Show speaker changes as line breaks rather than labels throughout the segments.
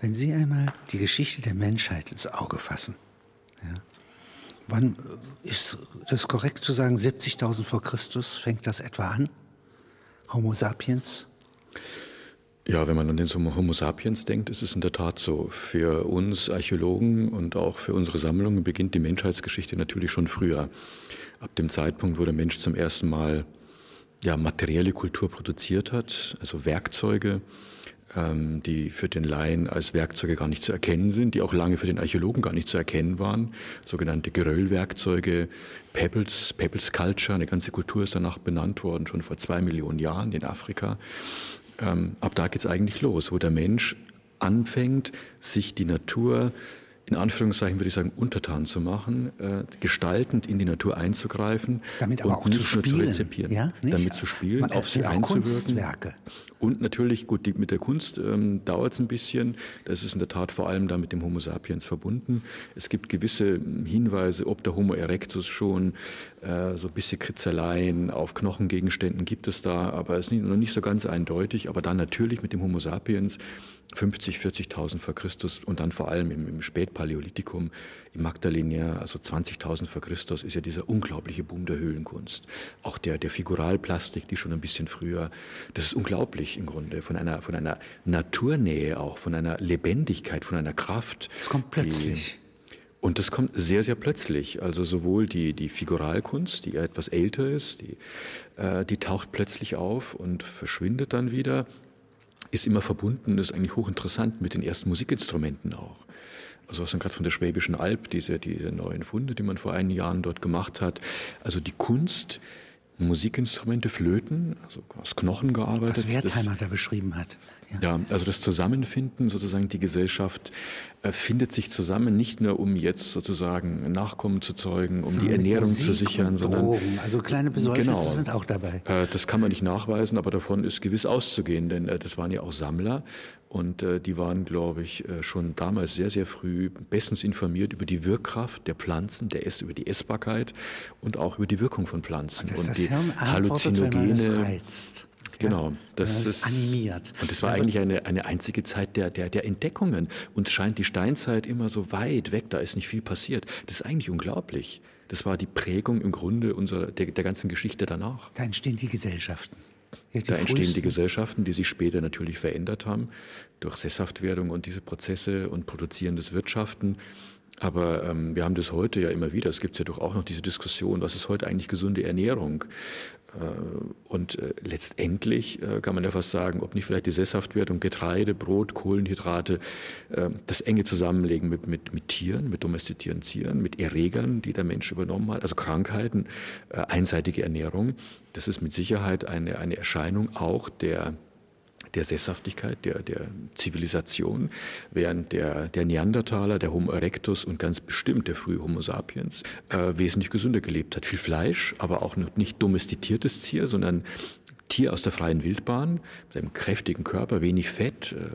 Wenn Sie einmal die Geschichte der Menschheit ins Auge fassen, ja, wann ist das korrekt zu sagen, 70.000 vor Christus fängt das etwa an? Homo sapiens?
Ja, wenn man an den Homo sapiens denkt, ist es in der Tat so. Für uns Archäologen und auch für unsere Sammlungen beginnt die Menschheitsgeschichte natürlich schon früher. Ab dem Zeitpunkt, wo der Mensch zum ersten Mal ja, materielle Kultur produziert hat, also Werkzeuge, die für den Laien als Werkzeuge gar nicht zu erkennen sind, die auch lange für den Archäologen gar nicht zu erkennen waren, sogenannte Geröllwerkzeuge, Pebbles, Pebbles Culture, eine ganze Kultur ist danach benannt worden, schon vor zwei Millionen Jahren in Afrika. Ähm, ab da geht es eigentlich los, wo der Mensch anfängt, sich die Natur in Anführungszeichen würde ich sagen, untertan zu machen, äh, gestaltend in die Natur einzugreifen.
Damit aber auch zu spielen. Zu rezipieren.
Ja, damit zu spielen, Man, auf sie einzuwirken.
Kunstwerke.
Und natürlich, gut, die, mit der Kunst ähm, dauert es ein bisschen. Das ist in der Tat vor allem da mit dem Homo sapiens verbunden. Es gibt gewisse Hinweise, ob der Homo erectus schon äh, so ein bisschen Kritzeleien auf Knochengegenständen gibt es da, aber es ist noch nicht so ganz eindeutig. Aber dann natürlich mit dem Homo sapiens 50, 40.000 vor Christus und dann vor allem im, im Spätpaläolithikum, im Magdalénien, also 20.000 vor Christus, ist ja dieser unglaubliche Boom der Höhlenkunst. Auch der, der Figuralplastik, die schon ein bisschen früher, das ist unglaublich im Grunde, von einer, von einer Naturnähe auch, von einer Lebendigkeit, von einer Kraft.
Das kommt plötzlich.
Die, und das kommt sehr, sehr plötzlich. Also sowohl die, die Figuralkunst, die etwas älter ist, die, äh, die taucht plötzlich auf und verschwindet dann wieder ist immer verbunden, ist eigentlich hochinteressant mit den ersten Musikinstrumenten auch. Also was dann gerade von der Schwäbischen Alb, diese, diese neuen Funde, die man vor einigen Jahren dort gemacht hat. Also die Kunst, Musikinstrumente, Flöten, also aus Knochen gearbeitet.
Was Wertheimer da beschrieben hat.
Ja. ja. also das Zusammenfinden, sozusagen die Gesellschaft äh, findet sich zusammen, nicht nur um jetzt sozusagen Nachkommen zu zeugen, um so, die Ernährung Musik zu sichern, sondern
Drogen. also kleine Besäufnisse genau, sind auch dabei.
Äh, das kann man nicht nachweisen, aber davon ist gewiss auszugehen, denn äh, das waren ja auch Sammler und äh, die waren, glaube ich, äh, schon damals sehr, sehr früh bestens informiert über die Wirkkraft der Pflanzen, der Ess, über die Essbarkeit und auch über die Wirkung von Pflanzen. Und,
und
das
die Hirn Halluzinogene. Reizt.
Genau,
das, ist animiert.
Und das war eigentlich eine, eine einzige Zeit der, der, der Entdeckungen. Und scheint die Steinzeit immer so weit weg, da ist nicht viel passiert. Das ist eigentlich unglaublich. Das war die Prägung im Grunde unserer, der, der ganzen Geschichte danach.
Da entstehen die Gesellschaften.
Ja, da entstehen frühesten. die Gesellschaften, die sich später natürlich verändert haben durch Sesshaftwerdung und diese Prozesse und produzierendes Wirtschaften. Aber ähm, wir haben das heute ja immer wieder. Es gibt ja doch auch noch diese Diskussion, was ist heute eigentlich gesunde Ernährung? Äh, und äh, letztendlich äh, kann man ja fast sagen, ob nicht vielleicht die Sesshaftwerdung Getreide, Brot, Kohlenhydrate, das enge Zusammenlegen mit, mit, mit Tieren, mit domestizierten Tieren, mit Erregern, die der Mensch übernommen hat, also Krankheiten, einseitige Ernährung, das ist mit Sicherheit eine, eine Erscheinung auch der der Sesshaftigkeit, der, der Zivilisation, während der, der Neandertaler, der Homo erectus und ganz bestimmt der frühe Homo sapiens äh, wesentlich gesünder gelebt hat. Viel Fleisch, aber auch nicht domestiziertes Tier, sondern Tier aus der freien Wildbahn mit einem kräftigen Körper, wenig Fett, äh,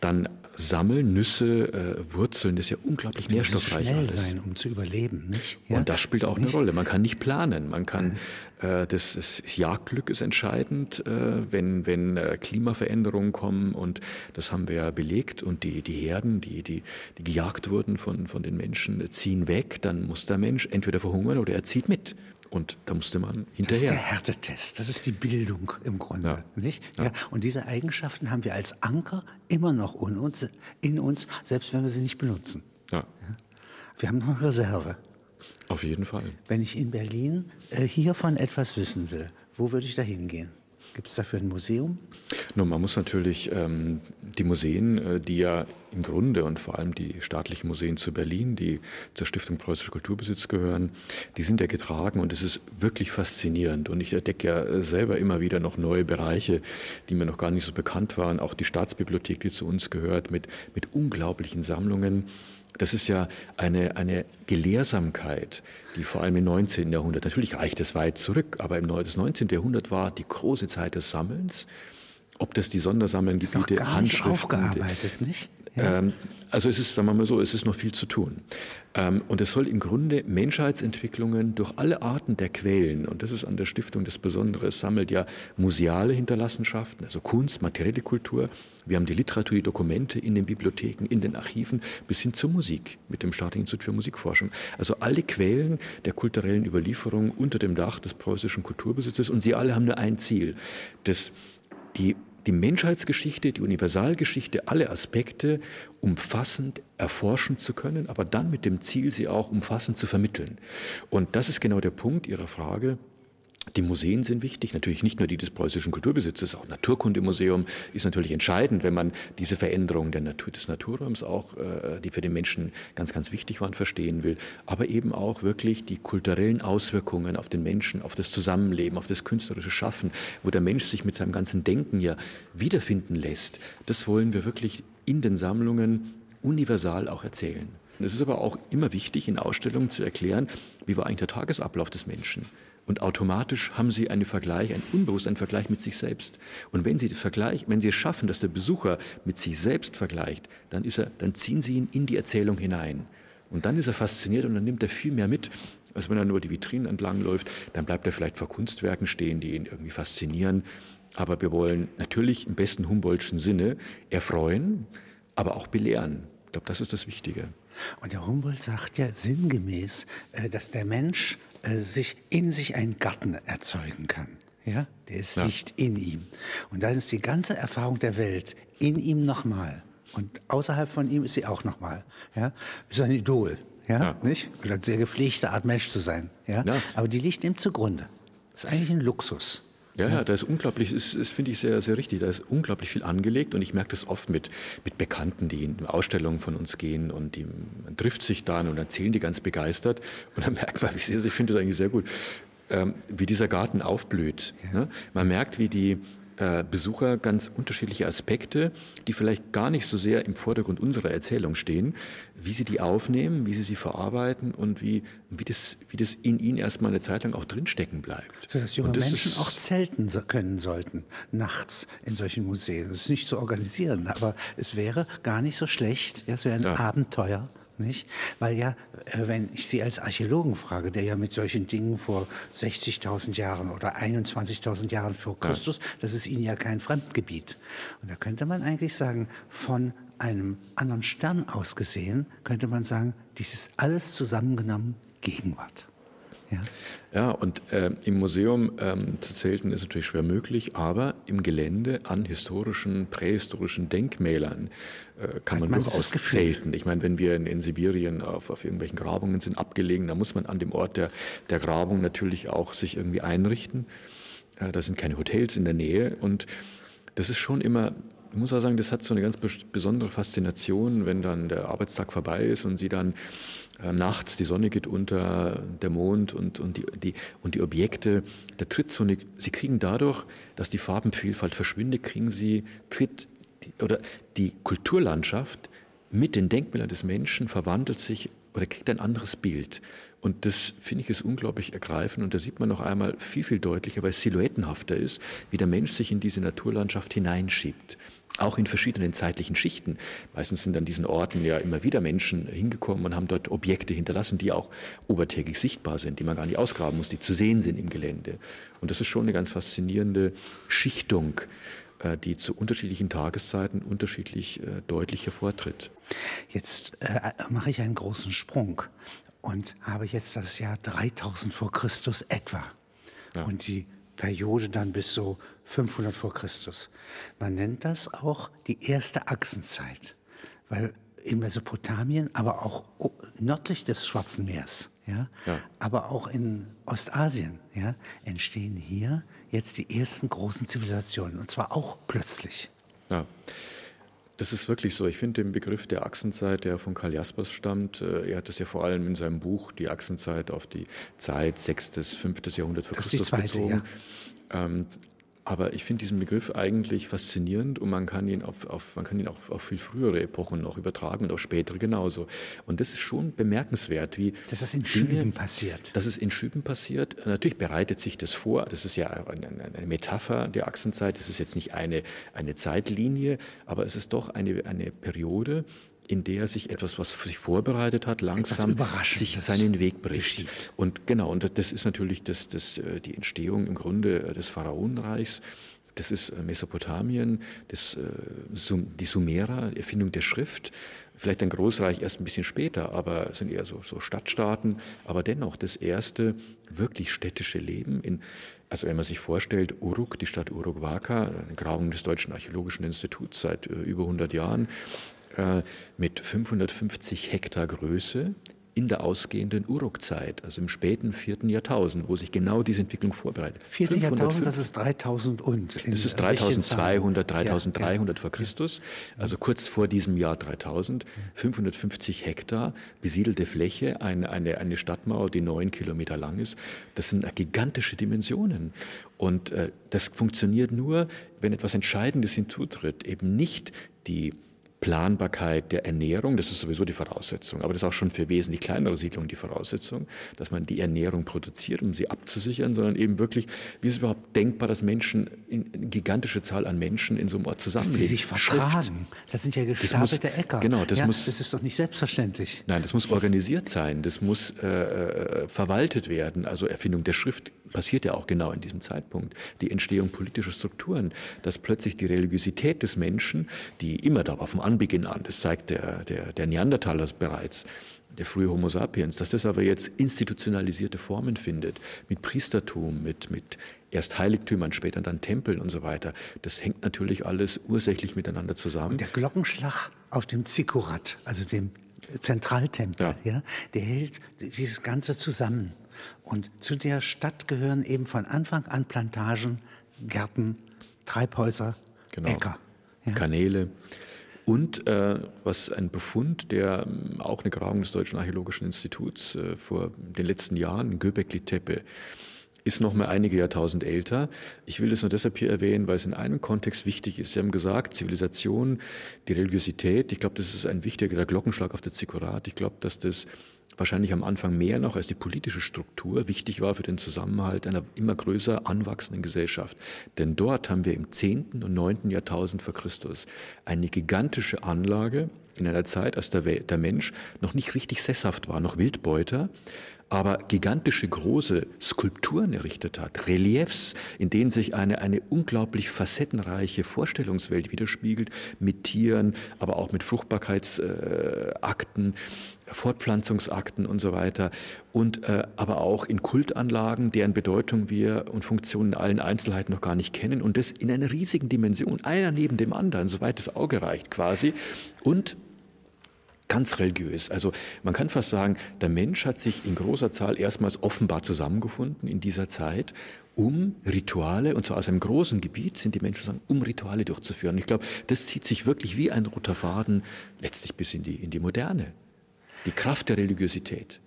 dann sammeln, Nüsse, äh, Wurzeln, das ist ja unglaublich
Man
nährstoffreich
schnell alles. sein, um zu überleben, nicht?
Ja? Und das spielt auch nicht? eine Rolle. Man kann nicht planen. Man kann das, das Jagdglück ist entscheidend, äh, wenn wenn äh, Klimaveränderungen kommen und das haben wir ja belegt und die die Herden, die die die gejagt wurden von von den Menschen, ziehen weg. Dann muss der Mensch entweder verhungern oder er zieht mit. Und da musste man hinterher. Das ist
der Härtetest, das ist die Bildung im Grunde. Ja. Nicht? Ja. ja. Und diese Eigenschaften haben wir als Anker immer noch in uns, in uns selbst wenn wir sie nicht benutzen.
Ja. ja.
Wir haben noch eine Reserve.
Auf jeden Fall.
Wenn ich in Berlin äh, hiervon etwas wissen will, wo würde ich da hingehen? Gibt es dafür ein Museum?
Nun, man muss natürlich ähm, die Museen, äh, die ja im Grunde und vor allem die staatlichen Museen zu Berlin, die zur Stiftung Preußischer Kulturbesitz gehören, die sind ja getragen und es ist wirklich faszinierend. Und ich entdecke ja äh, selber immer wieder noch neue Bereiche, die mir noch gar nicht so bekannt waren. Auch die Staatsbibliothek, die zu uns gehört, mit, mit unglaublichen Sammlungen. Das ist ja eine, eine Gelehrsamkeit, die vor allem im 19. Jahrhundert, natürlich reicht es weit zurück, aber im das 19. Jahrhundert war die große Zeit des Sammelns. Ob das die Sondersammelngebiete,
Handschriften, aufgearbeitet, nicht?
Ja? Ähm, also es ist, sagen wir mal so, es ist noch viel zu tun. Ähm, und es soll im Grunde Menschheitsentwicklungen durch alle Arten der Quellen, und das ist an der Stiftung das Besondere, es sammelt ja museale Hinterlassenschaften, also Kunst, materielle Kultur. Wir haben die Literatur, die Dokumente in den Bibliotheken, in den Archiven, bis hin zur Musik mit dem Staatlichen Institut für Musikforschung. Also alle Quellen der kulturellen Überlieferung unter dem Dach des preußischen Kulturbesitzes und sie alle haben nur ein Ziel, das die die Menschheitsgeschichte, die Universalgeschichte, alle Aspekte umfassend erforschen zu können, aber dann mit dem Ziel, sie auch umfassend zu vermitteln. Und das ist genau der Punkt Ihrer Frage. Die Museen sind wichtig, natürlich nicht nur die des preußischen Kulturbesitzes, auch Naturkundemuseum ist natürlich entscheidend, wenn man diese Veränderung der Natur, des Naturraums auch, äh, die für den Menschen ganz, ganz wichtig waren, verstehen will, aber eben auch wirklich die kulturellen Auswirkungen auf den Menschen, auf das Zusammenleben, auf das künstlerische Schaffen, wo der Mensch sich mit seinem ganzen Denken ja wiederfinden lässt. Das wollen wir wirklich in den Sammlungen universal auch erzählen. Es ist aber auch immer wichtig, in Ausstellungen zu erklären, wie war eigentlich der Tagesablauf des Menschen. Und automatisch haben Sie einen Vergleich, unbewusst einen Vergleich mit sich selbst. Und wenn Sie Vergleich, wenn Sie es schaffen, dass der Besucher mit sich selbst vergleicht, dann ist er, dann ziehen Sie ihn in die Erzählung hinein. Und dann ist er fasziniert und dann nimmt er viel mehr mit, als wenn er nur die Vitrinen entlang läuft. Dann bleibt er vielleicht vor Kunstwerken stehen, die ihn irgendwie faszinieren. Aber wir wollen natürlich im besten Humboldtschen Sinne erfreuen, aber auch belehren. Ich glaube, das ist das Wichtige.
Und der Humboldt sagt ja sinngemäß, äh, dass der Mensch äh, sich in sich einen Garten erzeugen kann. Ja, der ist ja. nicht in ihm. Und dann ist die ganze Erfahrung der Welt in ihm nochmal. Und außerhalb von ihm ist sie auch nochmal. Ja, ist ein Idol. Ja, ja. nicht? Oder eine sehr gepflegte Art Mensch zu sein. Ja, ja. aber die liegt ihm zugrunde. Das ist eigentlich ein Luxus.
Ja, ja, da ist unglaublich, das, das finde ich sehr, sehr richtig, da ist unglaublich viel angelegt und ich merke das oft mit, mit Bekannten, die in Ausstellungen von uns gehen und die, man trifft sich dann und erzählen die ganz begeistert und dann merkt man, ich finde das eigentlich sehr gut, ähm, wie dieser Garten aufblüht. Ja. Ne? Man merkt, wie die, äh, Besucher ganz unterschiedliche Aspekte, die vielleicht gar nicht so sehr im Vordergrund unserer Erzählung stehen, wie sie die aufnehmen, wie sie sie verarbeiten und wie, wie, das, wie das in ihnen erstmal eine Zeit lang auch drinstecken bleibt.
So dass junge das Menschen auch zelten können sollten, nachts in solchen Museen. Das ist nicht zu organisieren, aber es wäre gar nicht so schlecht. Ja, es wäre ein ja. Abenteuer nicht? Weil ja, äh, wenn ich Sie als Archäologen frage, der ja mit solchen Dingen vor 60.000 Jahren oder 21.000 Jahren vor Christus, ja. das ist Ihnen ja kein Fremdgebiet. Und da könnte man eigentlich sagen, von einem anderen Stern aus gesehen, könnte man sagen, dies ist alles zusammengenommen Gegenwart.
Ja, ja und äh, im Museum ähm, zu zelten ist natürlich schwer möglich, aber im Gelände an historischen, prähistorischen Denkmälern äh, kann man, man durchaus zelten. Ich meine, wenn wir in, in Sibirien auf, auf, irgendwelchen Grabungen sind, abgelegen, da muss man an dem Ort der, der Grabung natürlich auch sich irgendwie einrichten. Äh, da sind keine Hotels in der Nähe und das ist schon immer ich muss auch sagen, das hat so eine ganz besondere Faszination, wenn dann der Arbeitstag vorbei ist und Sie dann äh, nachts, die Sonne geht unter, der Mond und, und, die, die, und die Objekte, da tritt so eine, Sie kriegen dadurch, dass die Farbenvielfalt verschwindet, kriegen Sie, tritt, die, oder die Kulturlandschaft mit den Denkmälern des Menschen verwandelt sich oder kriegt ein anderes Bild. Und das finde ich ist unglaublich ergreifend und da sieht man noch einmal viel, viel deutlicher, weil es silhouettenhafter ist, wie der Mensch sich in diese Naturlandschaft hineinschiebt auch in verschiedenen zeitlichen Schichten. Meistens sind an diesen Orten ja immer wieder Menschen hingekommen und haben dort Objekte hinterlassen, die auch obertägig sichtbar sind, die man gar nicht ausgraben muss, die zu sehen sind im Gelände. Und das ist schon eine ganz faszinierende Schichtung, äh, die zu unterschiedlichen Tageszeiten unterschiedlich äh, deutlich hervortritt.
Jetzt äh, mache ich einen großen Sprung und habe jetzt das Jahr 3000 vor Christus etwa. Ja. Und die Periode dann bis so 500 vor Christus. Man nennt das auch die erste Achsenzeit, weil in Mesopotamien, aber auch nördlich des Schwarzen Meeres, ja, ja, aber auch in Ostasien, ja, entstehen hier jetzt die ersten großen Zivilisationen und zwar auch plötzlich.
Ja. Das ist wirklich so. Ich finde den Begriff der Achsenzeit, der von Karl Jaspers stammt, äh, er hat es ja vor allem in seinem Buch die Achsenzeit auf die Zeit 6., 5. Jahrhundert vor Christus zweite, bezogen. Ja. Ähm, Aber ich finde diesen Begriff eigentlich faszinierend und man kann ihn auf, auf, man kann ihn auch auf viel frühere Epochen noch übertragen und auch spätere genauso. Und das ist schon bemerkenswert, wie.
Dass es in Schüben passiert.
Dass es in Schüben passiert. Natürlich bereitet sich das vor. Das ist ja eine, eine Metapher der Achsenzeit. Das ist jetzt nicht eine, eine Zeitlinie, aber es ist doch eine, eine Periode, in der sich etwas, was sich vorbereitet hat, langsam sich seinen Weg bricht. Und genau, und das ist natürlich das, das, äh, die Entstehung im Grunde äh, des Pharaonenreichs. Das ist äh, Mesopotamien, das, die Sumerer, Erfindung der Schrift, vielleicht ein Großreich erst ein bisschen später, aber es sind eher so, so Stadtstaaten, aber dennoch das erste wirklich städtische Leben in, also wenn man sich vorstellt, Uruk, die Stadt Uruk-Waka, eine Grabung des Deutschen Archäologischen Instituts seit über 100 Jahren, mit 550 Hektar Größe in der ausgehenden Uruk-Zeit, also im späten vierten Jahrtausend, wo sich genau diese Entwicklung vorbereitet.
Vierte Jahrtausend, das ist 3000 und.
Das ist 3200, 3300 ja, vor Christus, also kurz vor diesem Jahr 3000. 550 Hektar besiedelte Fläche, eine, eine, eine Stadtmauer, die neun Kilometer lang ist. Das sind gigantische Dimensionen. Und äh, das funktioniert nur, wenn etwas Entscheidendes hinzutritt, eben nicht die Planbarkeit der Ernährung, das ist sowieso die Voraussetzung, aber das ist auch schon für wesentlich kleinere Siedlungen die Voraussetzung, dass man die Ernährung produziert, um sie abzusichern, sondern eben wirklich, wie ist es überhaupt denkbar, dass Menschen, eine gigantische Zahl an Menschen in so einem Ort zusammenleben. Dass
sie sich vertragen. Das sind ja gestapelte muss, Äcker.
Genau, das,
ja,
muss,
das ist doch nicht selbstverständlich.
Nein, das muss organisiert sein, das muss äh, äh verwaltet werden. Also Erfindung der Schrift passiert ja auch genau in diesem Zeitpunkt. Die Entstehung politischer Strukturen, dass plötzlich die Religiosität des Menschen, die immer da war, vom Anbeginn an, das zeigt der, der, der Neandertaler bereits, der frühe Homo sapiens, dass das aber jetzt institutionalisierte Formen findet, mit Priestertum, mit, mit erst Heiligtümern, später dann Tempeln und so weiter. Das hängt natürlich alles ursächlich miteinander zusammen. Und
der Glockenschlag auf dem Zikurat, also dem Zentraltempel, ja. ja. der hält dieses Ganze zusammen. Und zu der Stadt gehören eben von Anfang an Plantagen, Gärten, Treibhäuser, genau. Äcker.
Ja. Kanäle. Und äh, was ein Befund, der äh, auch eine Grabung des Deutschen Archäologischen Instituts äh, vor den letzten Jahren, Göbekli-Tepe, ist noch mal einige Jahrtausend älter. Ich will das nur deshalb hier erwähnen, weil es in einem Kontext wichtig ist. Sie haben gesagt, Zivilisation, die Religiosität, ich glaube, das ist ein wichtiger Glockenschlag auf der Zikurat. Ich glaube, dass das wahrscheinlich am Anfang mehr noch als die politische Struktur wichtig war für den Zusammenhalt einer immer größer anwachsenden Gesellschaft. Denn dort haben wir im 10. und 9. Jahrtausend vor Christus eine gigantische Anlage in einer Zeit, als der, der Mensch noch nicht richtig sesshaft war, noch Wildbeuter, aber gigantische große Skulpturen errichtet hat, Reliefs, in denen sich eine, eine unglaublich facettenreiche Vorstellungswelt widerspiegelt, mit Tieren, aber auch mit Fruchtbarkeitsakten, Fortpflanzungsakten und so weiter. Und äh, aber auch in Kultanlagen, deren Bedeutung wir und Funktion in allen Einzelheiten noch gar nicht kennen. Und das in einer riesigen Dimension, einer neben dem anderen, soweit das Auge reicht quasi. Und ganz religiös. Also man kann fast sagen, der Mensch hat sich in großer Zahl erstmals offenbar zusammengefunden in dieser Zeit, um Rituale, und zwar aus einem großen Gebiet sind die Menschen zusammen, um Rituale durchzuführen. Ich glaube, das zieht sich wirklich wie ein roter Faden letztlich bis in die, in die Moderne die Kraft der Religiosität.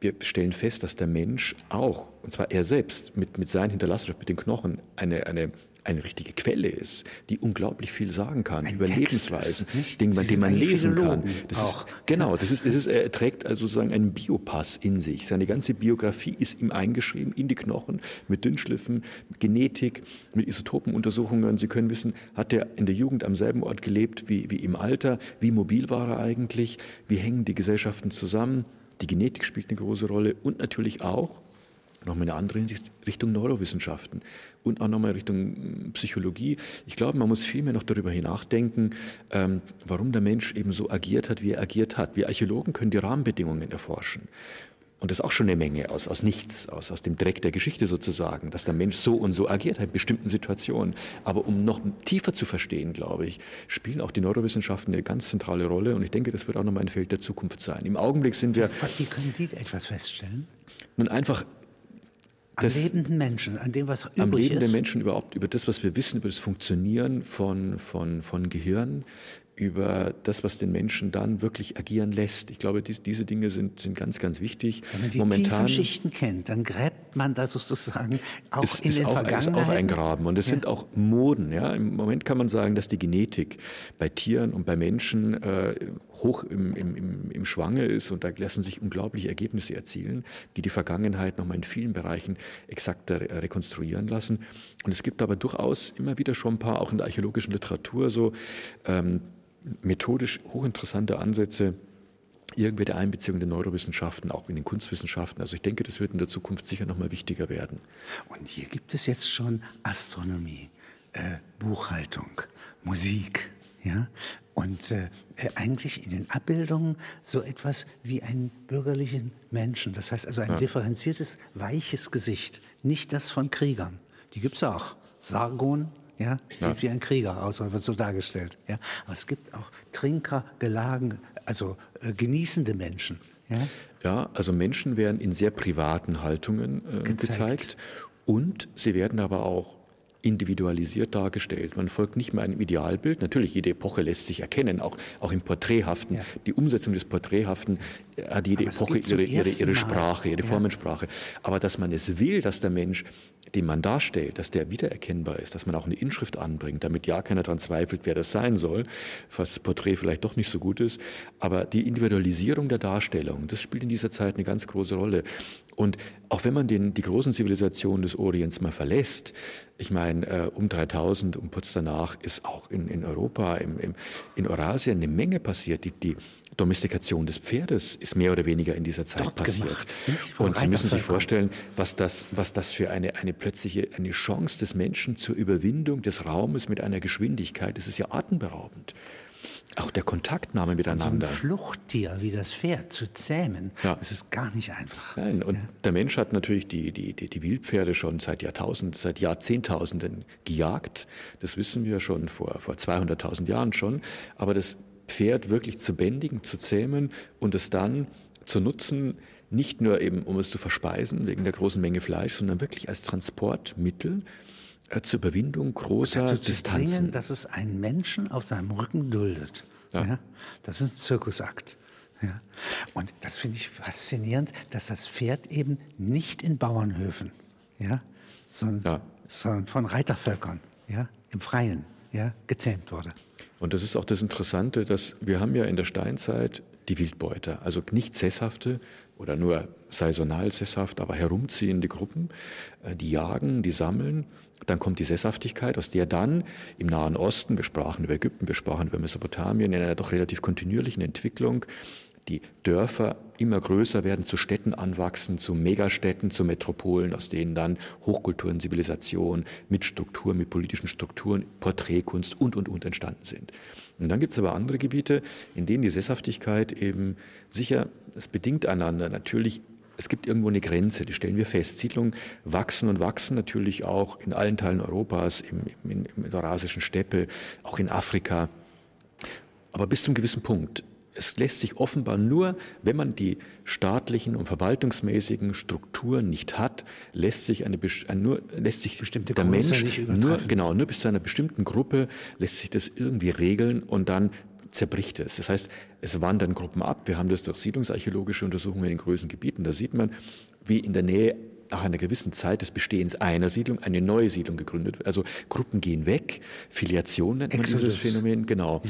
Wir stellen fest, dass der Mensch auch, und zwar er selbst, mit, mit seinen Hinterlassenschaften, mit den Knochen, eine, eine eine richtige Quelle ist, die unglaublich viel sagen kann Ein über Text Lebensweisen, Dinge, bei denen man lesen kann. Das auch. ist, genau, das ist, das ist, er trägt also sozusagen einen Biopass in sich. Seine ganze Biografie ist ihm eingeschrieben in die Knochen mit Dünnschliffen, mit Genetik, mit Isotopenuntersuchungen. Sie können wissen, hat er in der Jugend am selben Ort gelebt wie, wie im Alter? Wie mobil war er eigentlich? Wie hängen die Gesellschaften zusammen? Die Genetik spielt eine große Rolle und natürlich auch, nochmal eine andere Hinsicht Richtung Neurowissenschaften und auch nochmal Richtung hm, Psychologie. Ich glaube, man muss viel mehr noch darüber nachdenken, ähm, warum der Mensch eben so agiert hat, wie er agiert hat. Wir Archäologen können die Rahmenbedingungen erforschen. Und das ist auch schon eine Menge aus, aus nichts, aus, aus dem Dreck der Geschichte sozusagen, dass der Mensch so und so agiert hat in bestimmten Situationen. Aber um noch tiefer zu verstehen, glaube ich, spielen auch die Neurowissenschaften eine ganz zentrale Rolle. Und ich denke, das wird auch nochmal ein Feld der Zukunft sein. Im Augenblick sind wir.
Wie können Sie etwas feststellen?
Nun einfach
am das, lebenden Menschen, an dem, was übrig
Am lebenden
ist.
Menschen überhaupt, über das, was wir wissen, über das Funktionieren von, von, von Gehirn, über das, was den Menschen dann wirklich agieren lässt. Ich glaube, dies, diese Dinge sind, sind ganz, ganz wichtig.
Wenn man die Momentan, tiefen Schichten kennt, dann gräbt man da sozusagen auch
es
in
ist
den
auch,
Vergangenheiten.
Ist auch ein Graben. Und es ja. sind auch Moden. Ja? Im Moment kann man sagen, dass die Genetik bei Tieren und bei Menschen äh, hoch im, im, im Schwange ist und da lassen sich unglaubliche Ergebnisse erzielen, die die Vergangenheit nochmal in vielen Bereichen exakter rekonstruieren lassen. Und es gibt aber durchaus immer wieder schon ein paar, auch in der archäologischen Literatur, so ähm, methodisch hochinteressante Ansätze irgendwie der Einbeziehung der Neurowissenschaften, auch in den Kunstwissenschaften. Also ich denke, das wird in der Zukunft sicher noch mal wichtiger werden.
Und hier gibt es jetzt schon Astronomie, äh, Buchhaltung, Musik, ja, und äh, eigentlich in den Abbildungen so etwas wie einen bürgerlichen Menschen. Das heißt also ein ja. differenziertes, weiches Gesicht, nicht das von Kriegern. Die gibt es auch. Sargon, ja, sieht ja. wie ein Krieger aus, wird so dargestellt. Ja, aber es gibt auch Trinker, Gelagen, also äh, genießende Menschen. Ja?
ja, also Menschen werden in sehr privaten Haltungen äh, gezeigt. gezeigt und sie werden aber auch individualisiert dargestellt. Man folgt nicht mehr einem Idealbild. Natürlich, jede Epoche lässt sich erkennen, auch, auch im Porträthaften. Ja. Die Umsetzung des Porträthaften hat jede Epoche ihre, ihre, ihre Sprache, ihre ja. Formensprache. Aber dass man es will, dass der Mensch, den man darstellt, dass der wiedererkennbar ist, dass man auch eine Inschrift anbringt, damit ja keiner daran zweifelt, wer das sein soll, was das Porträt vielleicht doch nicht so gut ist. Aber die Individualisierung der Darstellung, das spielt in dieser Zeit eine ganz große Rolle. Und auch wenn man den, die großen Zivilisationen des Orients mal verlässt, ich meine, äh, um 3000, um kurz danach ist auch in, in Europa, im, im, in Eurasien eine Menge passiert. Die, die Domestikation des Pferdes ist mehr oder weniger in dieser Zeit
Dort
passiert.
Gemacht,
und Sie müssen sich vorstellen, was das, was das für eine, eine plötzliche eine Chance des Menschen zur Überwindung des Raumes mit einer Geschwindigkeit, das ist ja atemberaubend. Auch der Kontaktnahme miteinander.
So ein Fluchttier wie das Pferd zu zähmen, ja. das ist gar nicht einfach.
Nein, und ja. der Mensch hat natürlich die, die, die, die Wildpferde schon seit Jahrtausenden, seit Jahrzehntausenden gejagt. Das wissen wir schon vor, vor 200.000 Jahren schon. Aber das Pferd wirklich zu bändigen, zu zähmen und es dann zu nutzen, nicht nur eben, um es zu verspeisen wegen der großen Menge Fleisch, sondern wirklich als Transportmittel äh, zur Überwindung großer dazu Distanzen. Zu bringen,
dass es einen Menschen auf seinem Rücken duldet. Ja. ja. Das ist ein Zirkusakt. Ja. Und das finde ich faszinierend, dass das Pferd eben nicht in Bauernhöfen, ja, sondern, ja. sondern von Reitervölkern ja, im Freien ja, gezähmt wurde.
Und das ist auch das Interessante, dass wir haben ja in der Steinzeit die Wildbeuter, also nicht sesshafte oder nur saisonal sesshaft, aber herumziehende Gruppen, äh, die jagen, die sammeln. Dann kommt die Sesshaftigkeit, aus der dann im Nahen Osten, wir sprachen über Ägypten, wir sprachen über Mesopotamien, in einer doch relativ kontinuierlichen Entwicklung die Dörfer immer größer werden, zu Städten anwachsen, zu Megastädten, zu Metropolen, aus denen dann Hochkulturen, Zivilisationen mit Strukturen, mit politischen Strukturen, Porträtkunst und, und, und entstanden sind. Und dann gibt es aber andere Gebiete, in denen die Sesshaftigkeit eben sicher, es bedingt einander natürlich es gibt irgendwo eine Grenze, die stellen wir fest. Siedlungen wachsen und wachsen natürlich auch in allen Teilen Europas, im, im, der Eurasischen Steppe, auch in Afrika. Aber bis zum gewissen Punkt es lässt sich offenbar nur, wenn man die staatlichen und verwaltungsmäßigen Strukturen nicht hat, lässt sich eine nur lässt sich
bestimmte
der Mensch nur genau nur bis zu einer bestimmten Gruppe lässt sich das irgendwie regeln und dann zerbricht es. Das heißt, es wandern Gruppen ab. Wir haben das durch siedlungsarchäologische Untersuchungen in den größeren Gebieten. Da sieht man, wie in der Nähe nach einer gewissen Zeit des Bestehens einer Siedlung eine neue Siedlung gegründet wird. Also Gruppen gehen weg, Filiation nennt man Exodus. dieses Phänomen, genau.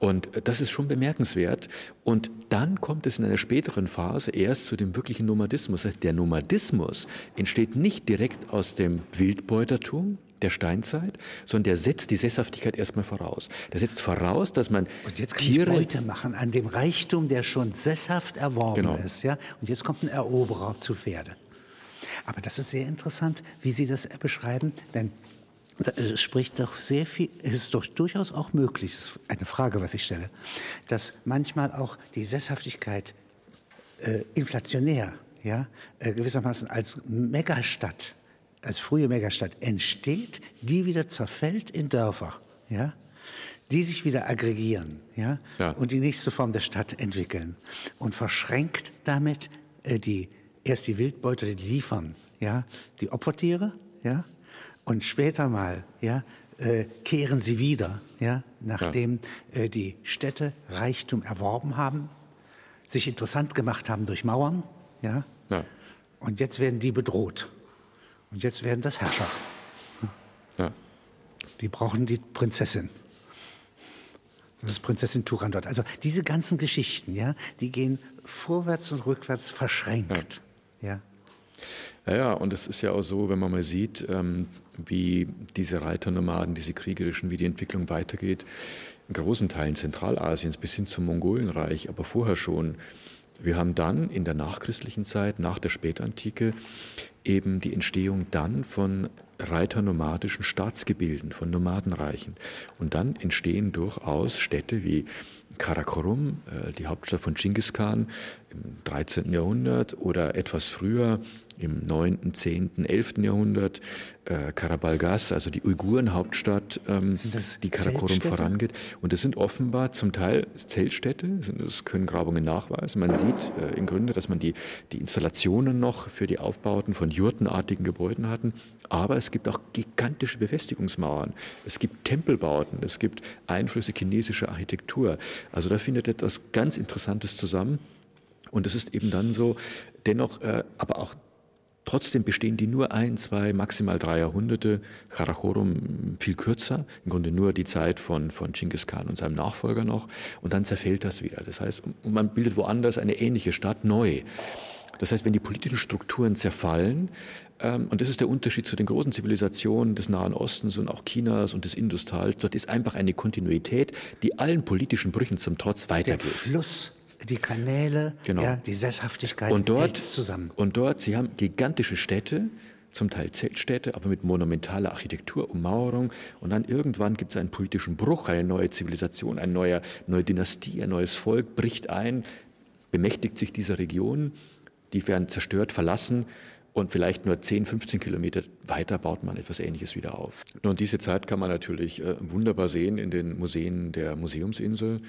Und das ist schon bemerkenswert. Und dann kommt es in einer späteren Phase erst zu dem wirklichen Nomadismus. Das heißt, der Nomadismus entsteht nicht direkt aus dem Wildbeutertum, der Steinzeit, sondern der setzt die Sesshaftigkeit erstmal voraus. Der setzt voraus, dass man
und jetzt kann Tiere Beute machen an dem Reichtum, der schon sesshaft erworben genau. ist, ja. Und jetzt kommt ein Eroberer zu Pferde. Aber das ist sehr interessant, wie Sie das beschreiben, denn es spricht doch sehr viel, es ist doch durchaus auch möglich, das ist eine Frage, was ich stelle, dass manchmal auch die Sesshaftigkeit äh, inflationär, ja, äh, gewissermaßen als Megastadt, als frühe Megastadt entsteht, die wieder zerfällt in Dörfer, ja, die sich wieder aggregieren, ja, ja. und die nächste Form der Stadt entwickeln und verschränkt damit äh, die erst die Wildbeute liefern, ja, die Opfertiere, ja, Und später mal, ja, äh, kehren sie wieder, ja, nachdem ja. Äh, die Städte Reichtum erworben haben, sich interessant gemacht haben durch Mauern, ja, ja. und jetzt werden die bedroht. Und jetzt werden das Herrscher. Ja. Die brauchen die Prinzessin. Das ist Prinzessin Turandot. Also diese ganzen Geschichten, ja, die gehen vorwärts und rückwärts verschränkt. Ja.
ja. Ja, und es ist ja auch so, wenn man mal sieht, ähm, wie diese Reiternomaden, diese kriegerischen, wie die Entwicklung weitergeht, in großen Teilen Zentralasiens bis hin zum Mongolenreich, aber vorher schon. Wir haben dann in der nachchristlichen Zeit, nach der Spätantike, eben die Entstehung dann von reiternomadischen Staatsgebilden, von Nomadenreichen. Und dann entstehen durchaus Städte wie Karakorum, äh, die Hauptstadt von Genghis Khan im 13. Jahrhundert oder etwas früher im 9., 10., 11. Jahrhundert, äh, Karabalgas, also die Uiguren-Hauptstadt, ähm, die Karakorum vorangeht. Und das sind offenbar zum Teil Zeltstädte, das können Grabungen nachweisen. Man sieht äh, im Grunde, dass man die, die Installationen noch für die Aufbauten von jurtenartigen Gebäuden hatten. Aber es gibt auch gigantische Befestigungsmauern. Es gibt Tempelbauten, es gibt Einflüsse chinesischer Architektur. Also da findet etwas ganz Interessantes zusammen. Und es ist eben dann so, dennoch äh, aber auch Trotzdem bestehen die nur ein, zwei, maximal drei Jahrhunderte. Karakorum viel kürzer, im Grunde nur die Zeit von, von Genghis Khan und seinem Nachfolger noch. Und dann zerfällt das wieder. Das heißt, man bildet woanders eine ähnliche Stadt neu. Das heißt, wenn die politischen Strukturen zerfallen, ähm, und das ist der Unterschied zu den großen Zivilisationen des Nahen Ostens und auch Chinas und des Industals, dort ist einfach eine Kontinuität, die allen politischen Brüchen zum Trotz weitergeht.
Der Fluss die Kanäle, genau. ja, die Sesshaftigkeit
und dort, zusammen. Und dort, Sie haben gigantische Städte, zum Teil Zeltstädte, aber mit monumentaler Architektur, Ummauerung. Und dann irgendwann gibt es einen politischen Bruch, eine neue Zivilisation, eine neue, neue Dynastie, ein neues Volk bricht ein, bemächtigt sich dieser Region, die werden zerstört, verlassen und vielleicht nur 10, 15 Kilometer weiter baut man etwas Ähnliches wieder auf. Und diese Zeit kann man natürlich äh, wunderbar sehen in den Museen der Museumsinsel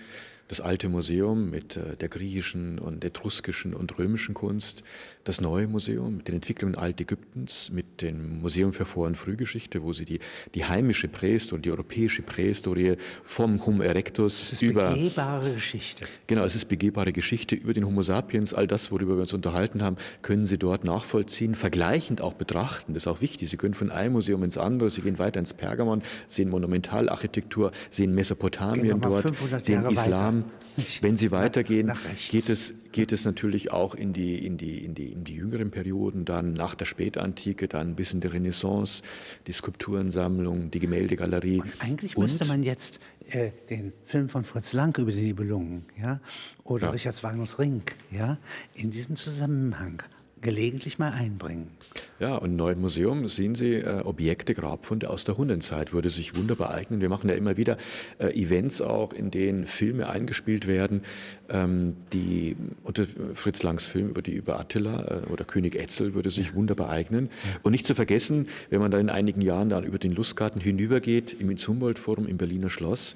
das alte Museum mit äh, der griechischen und etruskischen und römischen Kunst, das neue Museum mit den Entwicklungen Altägyptens, mit dem Museum für Vor- und Frühgeschichte, wo sie die, die heimische Prähistorie, die europäische Prähistorie vom Homo erectus
es ist
über...
begehbare Geschichte.
Genau, es ist begehbare Geschichte über den Homo sapiens. All das, worüber wir uns unterhalten haben, können Sie dort nachvollziehen, vergleichend auch betrachten. Das ist auch wichtig. Sie können von einem Museum ins andere, Sie gehen weiter ins Pergamon, sehen Monumentalarchitektur, sehen Mesopotamien dort, den Islam. Weiter. Wenn Sie weitergehen, geht es, geht es natürlich auch in die, in, die, in, die, in die jüngeren Perioden, dann nach der Spätantike, dann bis in die Renaissance, die Skulpturensammlung, die Gemäldegalerie.
Und eigentlich Und, müsste man jetzt äh, den Film von Fritz Lang über die Nibelungen ja, oder ja. Richard Wagners Ring ja, in diesen Zusammenhang gelegentlich mal einbringen.
Ja, und im neuen Museum sehen Sie äh, Objekte, Grabfunde aus der Hundenzeit, würde sich wunderbar eignen. Wir machen ja immer wieder äh, Events auch, in denen Filme eingespielt werden, ähm, die unter Fritz Langs Film über die über Attila äh, oder König Etzel würde sich wunderbar eignen. Und nicht zu vergessen, wenn man dann in einigen Jahren dann über den Lustgarten hinübergeht, im Humboldt-Forum im Berliner Schloss,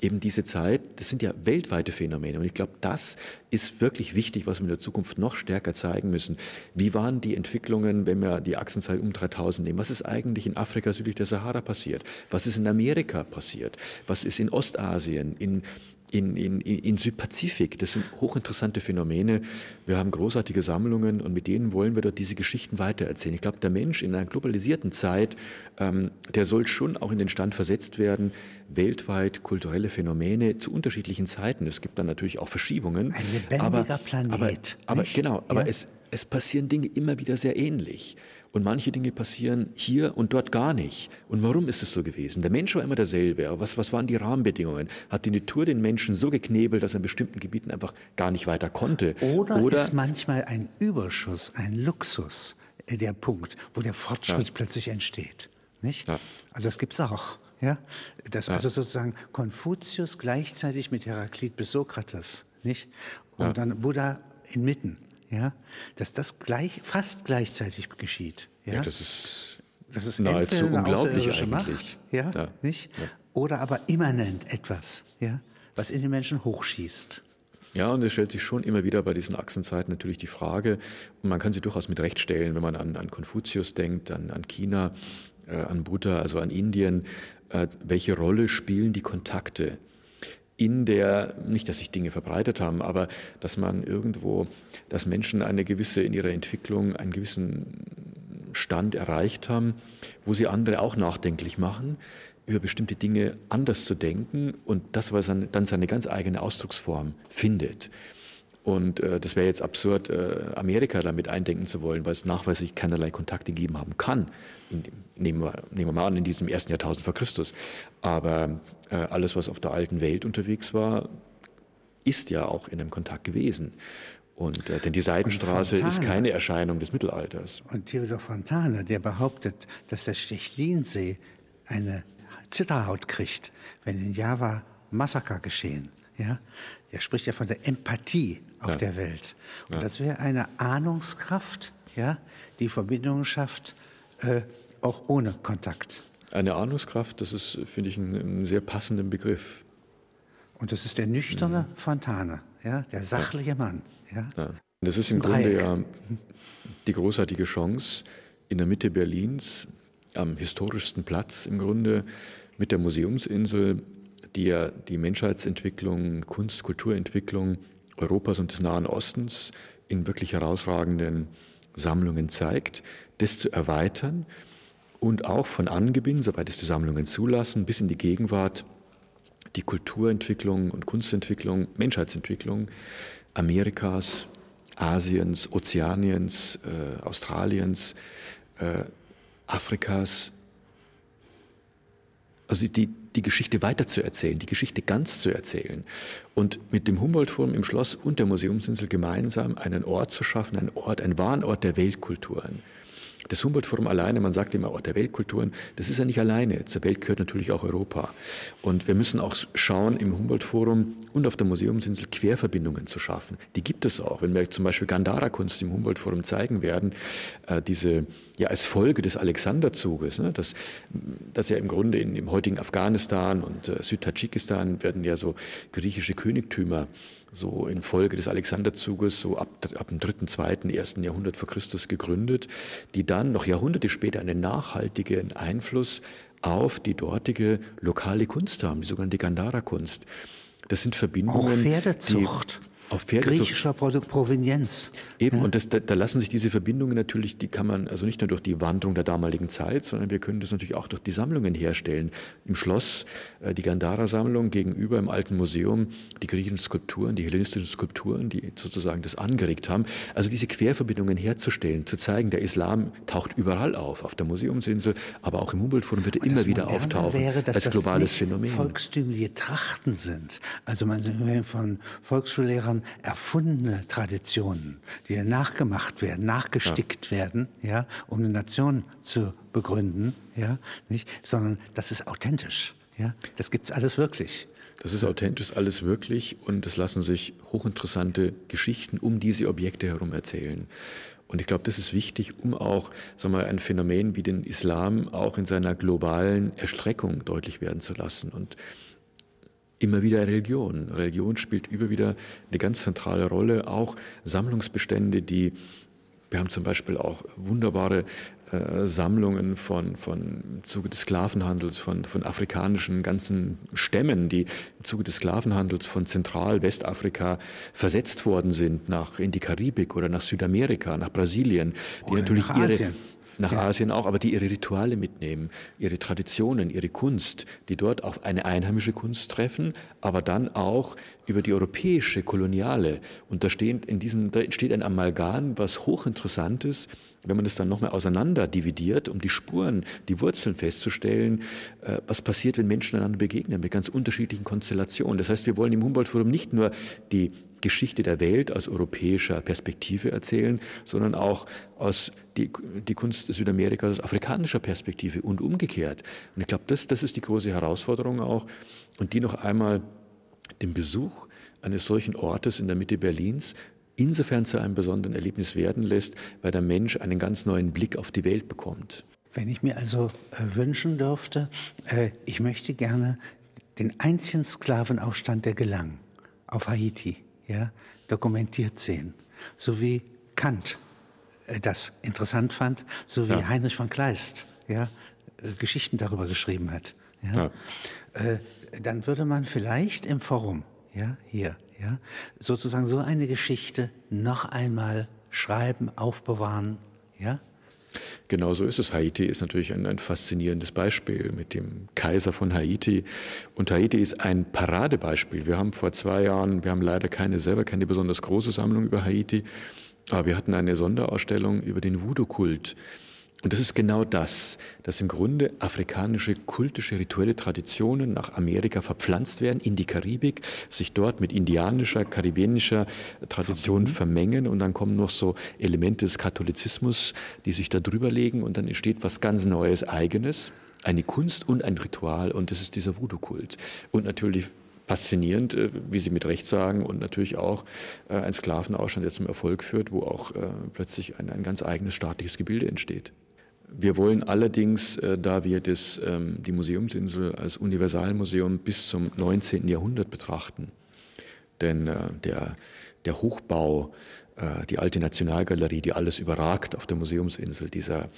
eben diese Zeit, das sind ja weltweite Phänomene. Und ich glaube, das ist wirklich wichtig, was wir in der Zukunft noch stärker zeigen müssen. Wie waren die Entwicklungen, wenn wir die Achsenzeit um 3000 nehmen? Was ist eigentlich in Afrika südlich der Sahara passiert? Was ist in Amerika passiert? Was ist in Ostasien, in in, in, in Südpazifik. Das sind hochinteressante Phänomene. Wir haben großartige Sammlungen und mit denen wollen wir dort diese Geschichten weitererzählen. Ich glaube, der Mensch in einer globalisierten Zeit, ähm, der soll schon auch in den Stand versetzt werden, weltweit kulturelle Phänomene zu unterschiedlichen Zeiten. Es gibt dann natürlich auch Verschiebungen.
Ein lebendiger
aber,
Planet.
Aber, aber genau, aber ja? es, es passieren Dinge immer wieder sehr ähnlich. Und manche Dinge passieren hier und dort gar nicht. Und warum ist es so gewesen? Der Mensch war immer derselbe. Aber was, was waren die Rahmenbedingungen? Hat die Natur den Menschen so geknebelt, dass er in bestimmten Gebieten einfach gar nicht weiter konnte?
Oder, Oder ist manchmal ein Überschuss, ein Luxus äh, der Punkt, wo der Fortschritt ja. plötzlich entsteht? Nicht? Ja. Also das gibt es auch. Ja? Dass ja. also sozusagen Konfuzius gleichzeitig mit Heraklit bis Sokrates, nicht? Und dann Buddha inmitten ja, dass das gleich, fast gleichzeitig geschieht. Ja,
ja das ist, das ist nahezu unglaublich eigentlich. Macht,
ja, ja. Nicht? Ja. Oder aber immanent etwas, ja, was in den Menschen hochschießt.
Ja, und es stellt sich schon immer wieder bei diesen Achsenzeiten natürlich die Frage, und man kann sie durchaus mit Recht stellen, wenn man an, an Konfuzius denkt, an, an China, äh, an Buddha, also an Indien, äh, welche Rolle spielen die Kontakte in der, nicht, dass sich Dinge verbreitet haben, aber dass man irgendwo, dass Menschen eine gewisse, in ihrer Entwicklung einen gewissen Stand erreicht haben, wo sie andere auch nachdenklich machen, über bestimmte Dinge anders zu denken und das aber dann seine ganz eigene Ausdrucksform findet. Und äh, das wäre jetzt absurd, äh, Amerika damit eindenken zu wollen, weil es nachweislich keinerlei Kontakte gegeben haben kann. In, nehmen, wir, nehmen wir mal an, in diesem ersten Jahrtausend vor Christus. Aber alles, was auf der alten Welt unterwegs war, ist ja auch in einem Kontakt gewesen. Und, äh, denn die Seidenstraße ist keine Erscheinung des Mittelalters.
Und Theodor Fontane, der behauptet, dass der Stechlinsee eine Zitterhaut kriegt, wenn in Java Massaker geschehen. Ja? Der spricht ja von der Empathie auf ja. der Welt. Und ja. das wäre eine Ahnungskraft, ja, die Verbindungen schafft, äh, auch ohne Kontakt.
Eine Ahnungskraft, das ist, finde ich, ein, ein sehr passenden Begriff.
Und das ist der nüchterne mhm. Fontane, ja, der sachliche Mann. Ja? ja.
Das ist im Grunde ja die großartige Chance, in der Mitte Berlins, am historischsten Platz im Grunde, mit der Museumsinsel, die ja die Menschheitsentwicklung, Kunst, Kulturentwicklung Europas und des Nahen Ostens in wirklich herausragenden Sammlungen zeigt, das zu erweitern und auch von Angewinn, soweit es die Sammlungen zulassen, bis in die Gegenwart die Kulturentwicklung und Kunstentwicklung, Menschheitsentwicklung Amerikas, Asiens, Ozeaniens, äh, Australiens, äh, Afrikas, also die, die Geschichte weiterzuerzählen, die Geschichte ganz zu erzählen und mit dem Humboldt-Forum im Schloss und der Museumsinsel gemeinsam einen Ort zu schaffen, einen Ort, einen wahren Ort der Weltkulturen. Das Humboldt-Forum alleine, man sagt immer Ort der Weltkulturen, das ist ja nicht alleine. Zur Welt gehört natürlich auch Europa. Und wir müssen auch schauen, im Humboldt-Forum und auf der Museumsinsel Querverbindungen zu schaffen. Die gibt es auch. Wenn wir zum Beispiel Gandhara-Kunst im Humboldt-Forum zeigen werden, äh, diese ja als Folge des Alexanderzuges, ne, das, das ja im Grunde in, im heutigen Afghanistan und äh, Südtadschikistan werden ja so griechische Königtümer so in Folge des Alexanderzuges so ab, ab dem dritten, zweiten, ersten Jahrhundert vor Christus gegründet, die dann noch Jahrhunderte später einen nachhaltigen Einfluss auf die dortige lokale Kunst haben, die sogenannte Gandhara-Kunst. Das sind Verbindungen. Auch
Pferdezucht. Die, auf Pferde Griechischer so, Provenienz.
Eben, ja. und das, da, da, lassen sich diese Verbindungen natürlich, die kann man also nicht nur durch die Wanderung der damaligen Zeit, sondern wir können das natürlich auch durch die Sammlungen herstellen. Im Schloss äh, die Gandhara-Sammlung, gegenüber im Alten Museum die griechischen Skulpturen, die hellenistischen Skulpturen, die sozusagen das angeregt haben. Also diese Querverbindungen herzustellen, zu zeigen, der Islam taucht überall auf, auf der Museumsinsel, aber auch im Humboldt-Forum wird er immer wieder auftauchen
wäre, dass als das globales Phänomen. volkstümliche Trachten sind. Also man von Volksschullehrern erfundene Traditionen, die nachgemacht werden, nachgestickt ja. werden, ja, um eine Nation zu begründen, ja, nicht, sondern das ist authentisch, ja, das gibt's alles wirklich.
Das ist authentisch alles wirklich und es lassen sich hochinteressante Geschichten um diese Objekte herum erzählen. Und ich glaube, das ist wichtig, um auch sagen wir, ein Phänomen wie den Islam auch in seiner globalen Erstreckung deutlich werden zu lassen. Und immer wieder Religion. Religion spielt immer wieder eine ganz zentrale Rolle, auch Sammlungsbestände, die wir haben zum Beispiel auch wunderbare äh, Sammlungen von, von im Zuge des Sklavenhandels, von, von afrikanischen ganzen Stämmen, die im Zuge des Sklavenhandels von Zentral-Westafrika versetzt worden sind nach in die Karibik oder nach Südamerika, nach Brasilien, die oder natürlich ihre nach ja. Asien auch, aber die ihre Rituale mitnehmen, ihre Traditionen, ihre Kunst, die dort auf eine einheimische Kunst treffen, aber dann auch über die europäische koloniale. Und da, stehen in diesem, da entsteht ein Amalgam, was hochinteressant ist, wenn man das dann nochmal auseinander dividiert, um die Spuren, die Wurzeln festzustellen, äh, was passiert, wenn Menschen einander begegnen mit ganz unterschiedlichen Konstellationen. Das heißt, wir wollen im Humboldt-Forum nicht nur die Geschichte der Welt aus europäischer Perspektive erzählen, sondern auch aus die, die Kunst Südamerikas aus afrikanischer Perspektive und umgekehrt. Und ich glaube, das, das ist die große Herausforderung auch. Und die noch einmal den Besuch eines solchen Ortes in der Mitte Berlins insofern zu einem besonderen Erlebnis werden lässt, weil der Mensch einen ganz neuen Blick auf die Welt bekommt.
Wenn ich mir also äh, wünschen dürfte, äh, ich möchte gerne den einzigen Sklavenaufstand, der gelang, auf Haiti, ja, dokumentiert sehen. So wie Kant äh, das interessant fand, so wie ja. Heinrich von Kleist ja, Geschichten darüber geschrieben hat, ja, ja. Dann würde man vielleicht im Forum, ja, hier, ja, sozusagen so eine Geschichte noch einmal schreiben, aufbewahren, ja,
Genau so ist es. Haiti ist natürlich ein, ein, faszinierendes Beispiel mit dem Kaiser von Haiti. Und Haiti ist ein Paradebeispiel. Wir haben vor zwei Jahren, wir haben leider keine selber keine besonders große Sammlung über Haiti, aber wir hatten eine Sonderausstellung über den Voodoo-Kult. Und das ist genau das, dass im Grunde afrikanische kultische rituelle Traditionen nach Amerika verpflanzt werden, in die Karibik, sich dort mit indianischer, karibianischer Tradition vermengen und dann kommen noch so Elemente des Katholizismus, die sich da drüber legen und dann entsteht was ganz Neues, Eigenes, eine Kunst und ein Ritual und das ist dieser Voodoo-Kult. Und natürlich faszinierend, äh, wie Sie mit Recht sagen, und natürlich auch äh, ein Sklavenausstand, der zum Erfolg führt, wo auch äh, plötzlich ein, ein ganz eigenes staatliches Gebilde entsteht. Wir wollen allerdings, äh, da wir das, ähm, die Museumsinsel als Universalmuseum bis zum 19. Jahrhundert betrachten, denn äh, der, der Hochbau äh, die alte Nationalgalerie, die alles überragt auf der Museumsinsel. Dieser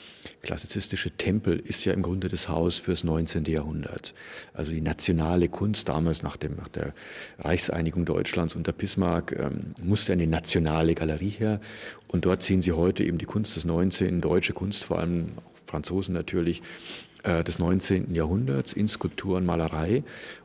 klassizistische Tempel ist ja im Grunde das Haus fürs 19. Jahrhundert. Also die nationale Kunst damals nach, dem, nach der Reichseinigung Deutschlands unter Bismarck ähm, musste eine nationale Galerie her. Und dort sehen Sie heute eben die Kunst des 19., deutsche Kunst, vor allem Franzosen natürlich, des 19. Jahrhunderts in Skulptur und Malerei.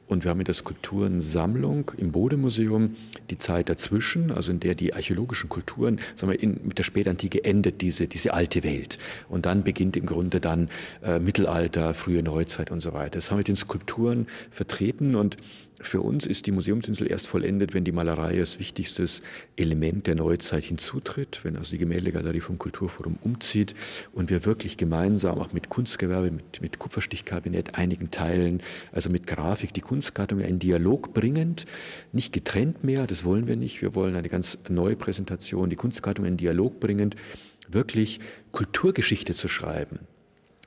Und wir haben in der Skulpturensammlung im Bodemuseum die Zeit dazwischen, also in der die archäologischen Kulturen, sagen wir, in, mit der Spätantike endet diese, diese alte Welt. Und dann beginnt im Grunde dann äh, Mittelalter, frühe Neuzeit und so weiter. Das haben wir den Skulpturen vertreten und für uns ist die Museumsinsel erst vollendet, wenn die Malerei als wichtigstes Element der Neuzeit hinzutritt, wenn also die Gemäldegalerie vom Kulturforum umzieht und wir wirklich gemeinsam auch mit Kunstgewerbe, mit, mit Kupferstichkabinett, einigen Teilen, also mit Grafik, die Kunstgattung in Dialog bringend, nicht getrennt mehr, das wollen wir nicht, wir wollen eine ganz neue Präsentation, die Kunstgattung in Dialog bringend, wirklich Kulturgeschichte zu schreiben.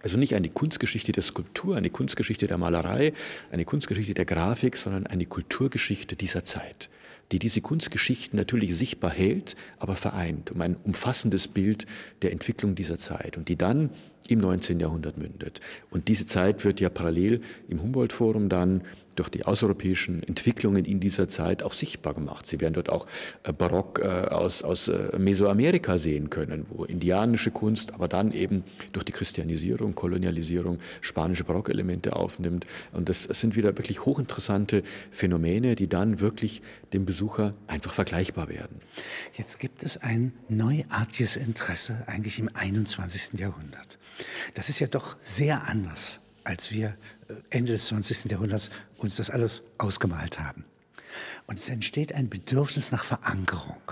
Also nicht eine Kunstgeschichte der Skulptur, eine Kunstgeschichte der Malerei, eine Kunstgeschichte der Grafik, sondern eine Kulturgeschichte dieser Zeit, die diese Kunstgeschichten natürlich sichtbar hält, aber vereint, um ein umfassendes Bild der Entwicklung dieser Zeit und die dann im 19. Jahrhundert mündet. Und diese Zeit wird ja parallel im Humboldt-Forum dann durch die außereuropäischen Entwicklungen in dieser Zeit auch sichtbar gemacht. Sie werden dort auch äh, Barock äh, aus, aus äh, Mesoamerika sehen können, wo indianische Kunst, aber dann eben durch die Christianisierung, Kolonialisierung spanische Barockelemente aufnimmt. Und das sind wieder wirklich hochinteressante Phänomene, die dann wirklich dem Besucher einfach vergleichbar werden.
Jetzt gibt es ein neuartiges Interesse eigentlich im 21. Jahrhundert. Das ist ja doch sehr anders, als wir Ende des 20. Jahrhunderts uns das alles ausgemalt haben. Und es entsteht ein Bedürfnis nach Verankerung.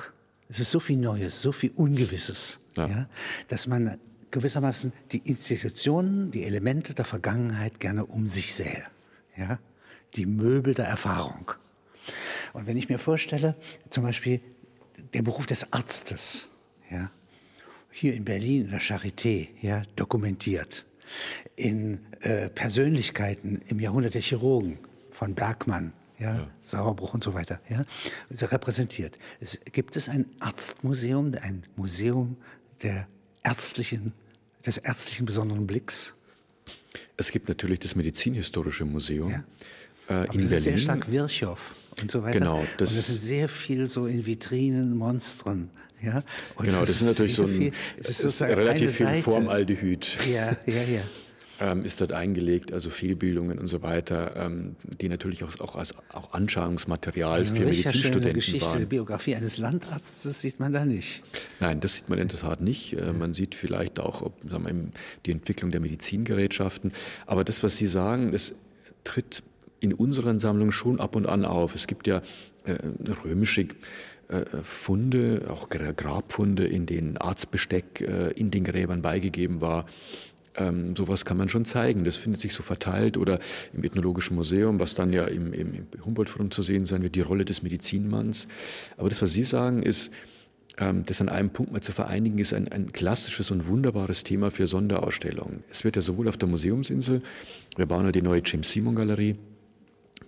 Es ist so viel Neues, so viel Ungewisses, ja. ja. dass man gewissermaßen die Institutionen, die Elemente der Vergangenheit gerne um sich sähe. Ja? Die Möbel der Erfahrung. Und wenn ich mir vorstelle, zum Beispiel der Beruf des Arztes, ja, hier in Berlin in der Charité, ja, dokumentiert, in äh, Persönlichkeiten im Jahrhundert der Chirurgen von Bergmann, ja, ja. Sauerbruch und so weiter, ja, repräsentiert. Es, gibt es ein Arztmuseum, ein Museum der ärztlichen, des ärztlichen besonderen Blicks?
Es gibt natürlich das Medizinhistorische Museum ja.
Äh, in das Berlin. Ist sehr stark Virchow und so weiter.
Genau,
das, und das sind sehr viel so in Vitrinen, Monstren. Ja?
Und genau, das, ist natürlich so ein, viel, es ist relativ viel Formaldehyd.
Ja, ja, ja.
Ähm, ist dort eingelegt, also Fehlbildungen und so weiter, ähm, die natürlich auch, auch als auch Anschauungsmaterial also für Medizinstudenten
Geschichte,
waren.
Die Biografie eines Landarztes sieht man da nicht.
Nein, das sieht man in der Tat nicht. Äh, man sieht vielleicht auch ob, wir, die Entwicklung der Medizingerätschaften. Aber das, was Sie sagen, das tritt in unseren Sammlungen schon ab und an auf. Es gibt ja äh, römische äh, Funde, auch Grabfunde, in denen Arztbesteck äh, in den Gräbern beigegeben war. Ähm, sowas kann man schon zeigen. Das findet sich so verteilt oder im Ethnologischen Museum, was dann ja im, im, im Humboldt-Forum zu sehen sein wird, die Rolle des Medizinmanns. Aber das, was Sie sagen, ist, ähm, das an einem Punkt mal zu vereinigen, ist ein, ein klassisches und wunderbares Thema für Sonderausstellungen. Es wird ja sowohl auf der Museumsinsel, wir bauen ja die neue James Simon Galerie,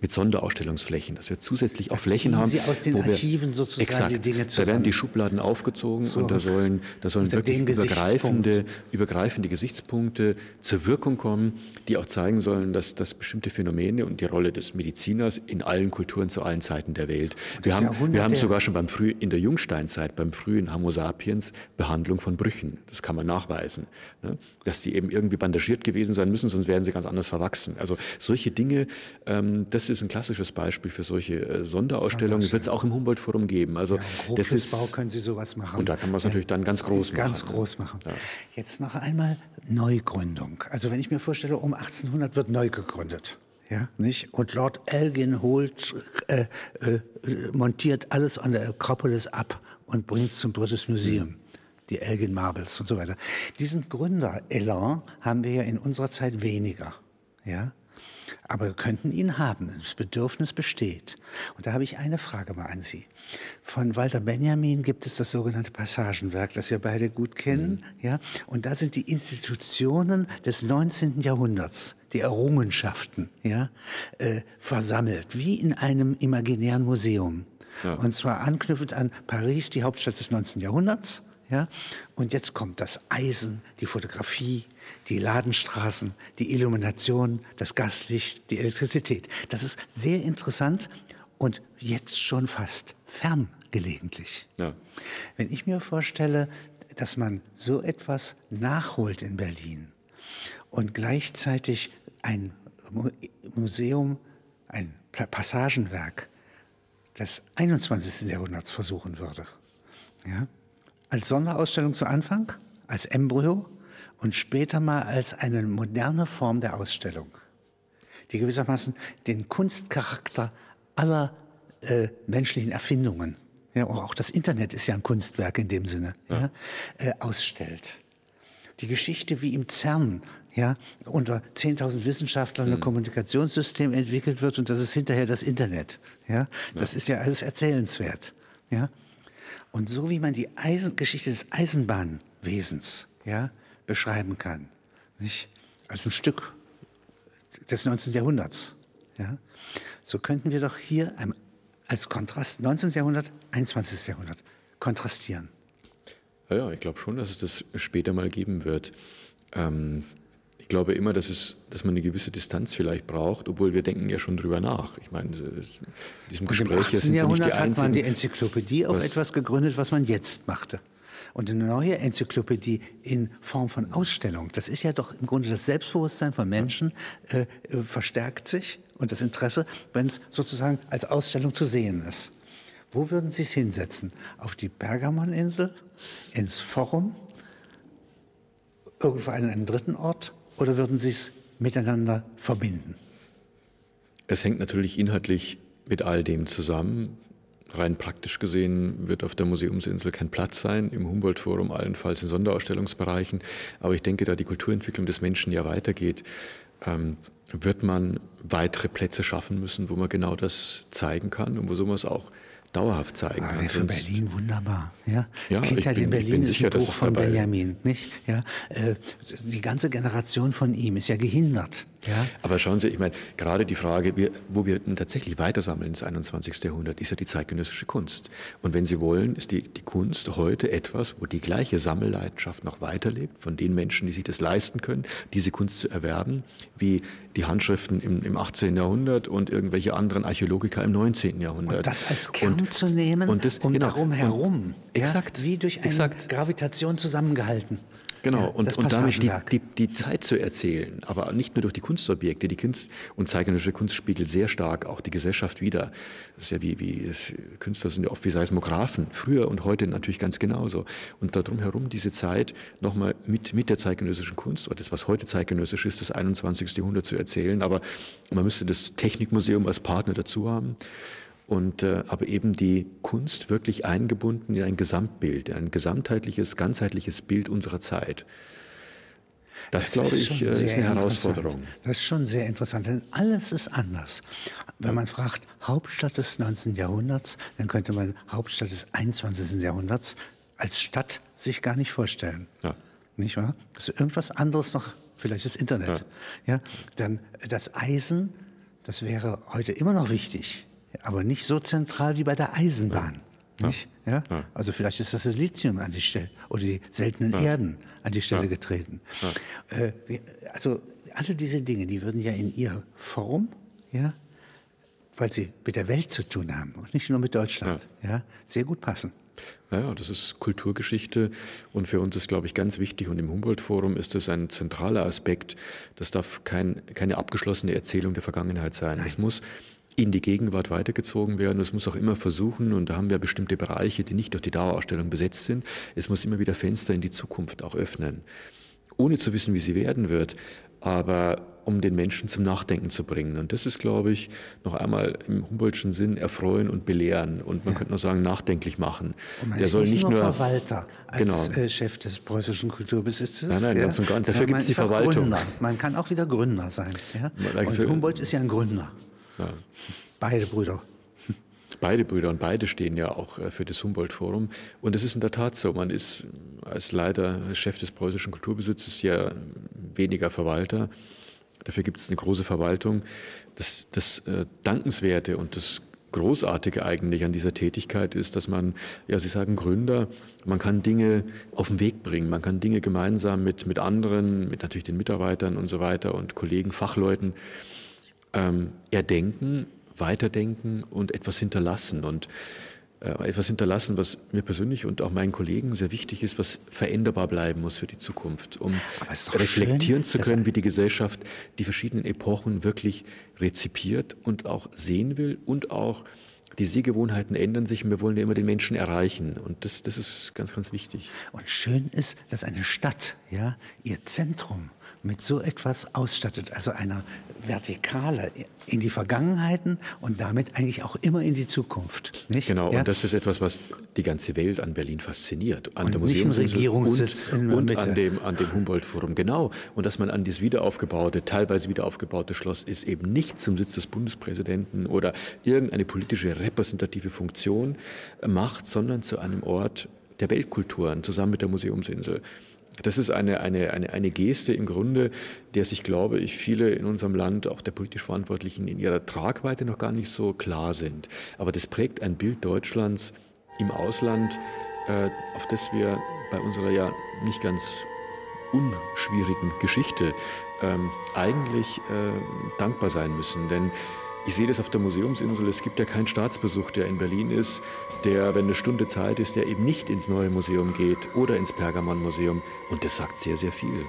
mit Sonderausstellungsflächen, dass wir zusätzlich auch Flächen haben.
Sie aus den
wo
Archiven sozusagen
exakt,
die Dinge zusammen.
Da werden die Schubladen aufgezogen so. und da sollen, da sollen wirklich übergreifende, übergreifende Gesichtspunkte zur Wirkung kommen, die auch zeigen sollen, dass, dass bestimmte Phänomene und die Rolle des Mediziners in allen Kulturen zu allen Zeiten der Welt. Wir haben, wir haben sogar schon beim früh, in der Jungsteinzeit, beim frühen Homo sapiens, Behandlung von Brüchen. Das kann man nachweisen. Ne? Dass die eben irgendwie bandagiert gewesen sein müssen, sonst wären sie ganz anders verwachsen. Also solche Dinge, ähm, das ist ein klassisches Beispiel für solche äh, Sonderausstellungen. Wird es auch im Humboldt-Forum geben. Also ja,
das ist Bau können Sie sowas machen.
Und da kann man es natürlich dann ganz groß
machen. Ganz groß machen. Ja. Jetzt noch einmal Neugründung. Also wenn ich mir vorstelle, um 1800 wird neu gegründet. Ja, nicht? Und Lord Elgin holt, äh, äh, montiert alles an der Akropolis ab und bringt es zum British Museum. Die Elgin Marbles und so weiter. Diesen Gründer-Elan haben wir ja in unserer Zeit weniger. Ja? Aber wir könnten ihn haben. Das Bedürfnis besteht. Und da habe ich eine Frage mal an Sie. Von Walter Benjamin gibt es das sogenannte Passagenwerk, das wir beide gut kennen. Mhm. Ja? Und da sind die Institutionen des 19. Jahrhunderts, die Errungenschaften, ja, äh, versammelt, wie in einem imaginären Museum. Ja. Und zwar anknüpfend an Paris, die Hauptstadt des 19. Jahrhunderts. Ja? Und jetzt kommt das Eisen, die Fotografie, die Ladenstraßen, die Illumination, das Gaslicht, die Elektrizität. Das ist sehr interessant und jetzt schon fast fern gelegentlich. Ja. Wenn ich mir vorstelle, dass man so etwas nachholt in Berlin und gleichzeitig ein Museum, ein Passagenwerk des 21. Jahrhunderts versuchen würde. Ja? Als Sonderausstellung zu Anfang, als Embryo und später mal als eine moderne Form der Ausstellung, die gewissermaßen den Kunstcharakter aller äh, menschlichen Erfindungen, ja, auch das Internet ist ja ein Kunstwerk in dem Sinne, ja. Ja, äh, ausstellt. Die Geschichte, wie im CERN ja, unter 10.000 Wissenschaftlern mhm. ein Kommunikationssystem entwickelt wird und das ist hinterher das Internet. Ja, das ist ja alles erzählenswert. Ja, und so wie man die Eisen Geschichte des Eisenbahnwesens ja, beschreiben kann, nicht? also ein Stück des 19. Jahrhunderts, ja, so könnten wir doch hier als Kontrast 19. Jahrhundert, 21. Jahrhundert kontrastieren.
Ja, ja ich glaube schon, dass es das später mal geben wird. Ähm, ich glaube immer, dass, es, dass man eine gewisse Distanz vielleicht braucht, obwohl wir denken ja schon drüber nach. Ich meine, in
diesem Gespräch Im 18. Jahrhundert hat man die Enzyklopädie auf etwas gegründet, was man jetzt machte. Und eine neue Enzyklopädie in Form von Ausstellung, das ist ja doch im Grunde das Selbstbewusstsein von Menschen, äh, äh, verstärkt sich und das Interesse, wenn es sozusagen als Ausstellung zu sehen ist. Wo würden Sie es hinsetzen? Auf die Pergamoninsel? Ins Forum? Irgendwo an einen dritten Ort? oder würden Sie es miteinander verbinden?
Es hängt natürlich inhaltlich mit all dem zusammen. Rein praktisch gesehen wird auf der Museumsinsel kein Platz sein, im Humboldt-Forum allenfalls in Sonderausstellungsbereichen. Aber ich denke, da die Kulturentwicklung des Menschen ja weitergeht, ähm, wird man weitere Plätze schaffen müssen, wo man genau das zeigen kann und wo sowas auch dauerhaft zeigen
ah, kann. Für Berlin wunderbar. Ja? ja Kindheit bin, in Berlin ist sicher, ein Buch von Benjamin. Nicht? Ja? Äh, die ganze Generation von ihm ist ja gehindert. Ja?
Aber schauen Sie, ich meine, gerade die Frage, wo wir tatsächlich weitersammeln ins 21. Jahrhundert, ist ja die zeitgenössische Kunst. Und wenn Sie wollen, ist die, die Kunst heute etwas, wo die gleiche Sammelleidenschaft noch weiterlebt, von den Menschen, die sich das leisten können, diese Kunst zu erwerben, wie die Handschriften im, im 18. Jahrhundert und irgendwelche anderen Archäologiker im 19. Jahrhundert. Und
das als Kern und, zu nehmen und, das, und genau, darum herum. Und,
exakt.
Ja, wie durch eine exakt. Gravitation zusammengehalten.
Genau, ja, und, und damit die, die, die, Zeit zu erzählen, aber nicht nur durch die Kunstobjekte. Die Kunst und zeitgenössische Kunst spiegelt sehr stark auch die Gesellschaft wider. Das ist ja wie, wie Künstler sind ja oft wie Seismographen, früher und heute natürlich ganz genauso. Und darum herum diese Zeit nochmal mit, mit der zeitgenössischen Kunst, oder das, was heute zeitgenössisch ist, das 21. Jahrhundert zu erzählen. Aber man müsste das Technikmuseum als Partner dazu haben und äh, aber eben die Kunst wirklich eingebunden in ein Gesamtbild, in ein gesamtheitliches, ganzheitliches Bild unserer Zeit. Das, das glaube ich, äh, ist, ist eine Herausforderung.
Das ist schon sehr interessant, denn alles ist anders. Wenn man fragt, Hauptstadt des 19. Jahrhunderts, dann könnte man Hauptstadt des 21. Jahrhunderts als Stadt sich gar nicht vorstellen. Ja. Nicht wahr? Das ist irgendwas anderes noch, vielleicht das Internet. Ja. ja. Dann das Eisen, das wäre heute immer noch wichtig, aber nicht so zentral wie bei der Eisenbahn. Nicht? Ja. ja? Also vielleicht ist das das Lithium an die Stelle oder die seltenen ja. Erden an die Stelle getreten. Äh, also alle diese Dinge, die würden ja in ihrer Form, ja, weil sie mit der Welt zu tun haben und nicht nur mit Deutschland, ja, sehr gut passen.
Ja, das ist Kulturgeschichte und für uns ist, glaube ich, ganz wichtig und im Humboldt-Forum ist das ein zentraler Aspekt. Das darf kein, keine abgeschlossene Erzählung der Vergangenheit sein. Es muss in die Gegenwart weitergezogen werden. Es muss auch immer versuchen, und da haben wir bestimmte Bereiche, die nicht durch die Dauerausstellung besetzt sind, es muss immer wieder Fenster in die Zukunft auch öffnen. Ohne zu wissen, wie sie werden wird, aber um den Menschen zum Nachdenken zu bringen. Und das ist, glaube ich, noch einmal im Humboldtschen Sinn erfreuen und belehren und man könnte noch sagen, nachdenklich machen.
Der soll nicht nur, nur Verwalter als genau. Äh, Chef des preußischen Kulturbesitzes.
Nein, nein, ja. ganz und gar nicht. Dafür gibt es die Verwaltung.
Gründer. Man kann auch wieder Gründer sein. Ja? Und Humboldt ist ja ein Gründer. Ja. Beide Brüder.
Beide Brüder und beide stehen ja auch äh, für das Humboldt-Forum. Und es ist in der Tat so, man ist als Leiter, Chef des preußischen Kulturbesitzes ja weniger Verwalter. Dafür gibt es eine große Verwaltung. Das, das äh, Dankenswerte und das Großartige eigentlich an dieser Tätigkeit ist, dass man, ja, Sie sagen Gründer, man kann Dinge auf den Weg bringen, man kann Dinge gemeinsam mit, mit anderen, mit natürlich den Mitarbeitern und so weiter und Kollegen, Fachleuten ähm, erdenken, weiterdenken und etwas hinterlassen. Und äh, etwas hinterlassen, was mir persönlich und auch meinen Kollegen sehr wichtig ist, was veränderbar bleiben muss für die Zukunft, um reflektieren schön, zu können, wie die Gesellschaft die verschiedenen Epochen wirklich rezipiert und auch sehen will und auch die Sehgewohnheiten ändern sich und wir wollen ja immer den Menschen erreichen. Und das, das ist ganz, ganz wichtig.
Und schön ist, dass eine Stadt, ja, ihr Zentrum mit so etwas ausstattet, also einer Vertikale in die Vergangenheiten und damit eigentlich auch immer in die Zukunft. Nicht?
Genau, ja? und das ist etwas, was die ganze Welt an Berlin fasziniert. An
und der Museumsinsel und,
und an dem, an dem Humboldt-Forum. Genau. Und dass man an dieses wiederaufgebaute, teilweise wiederaufgebaute Schloss ist eben nicht zum Sitz des Bundespräsidenten oder irgendeine politische repräsentative Funktion macht, sondern zu einem Ort der Weltkulturen zusammen mit der Museumsinsel. Das ist eine, eine, eine, eine Geste im Grunde, der sich, glaube ich, viele in unserem Land, auch der politisch Verantwortlichen, in ihrer Tragweite noch gar nicht so klar sind. Aber das prägt ein Bild Deutschlands im Ausland, äh, auf das wir bei unserer ja nicht ganz unschwierigen Geschichte ähm, eigentlich äh, dankbar sein müssen. Denn ich sehe das auf der Museumsinsel. Es gibt ja keinen Staatsbesuch, der in Berlin ist, der, wenn eine Stunde Zeit ist, der eben nicht ins neue Museum geht oder ins Pergamonmuseum. Und das sagt sehr, sehr viel.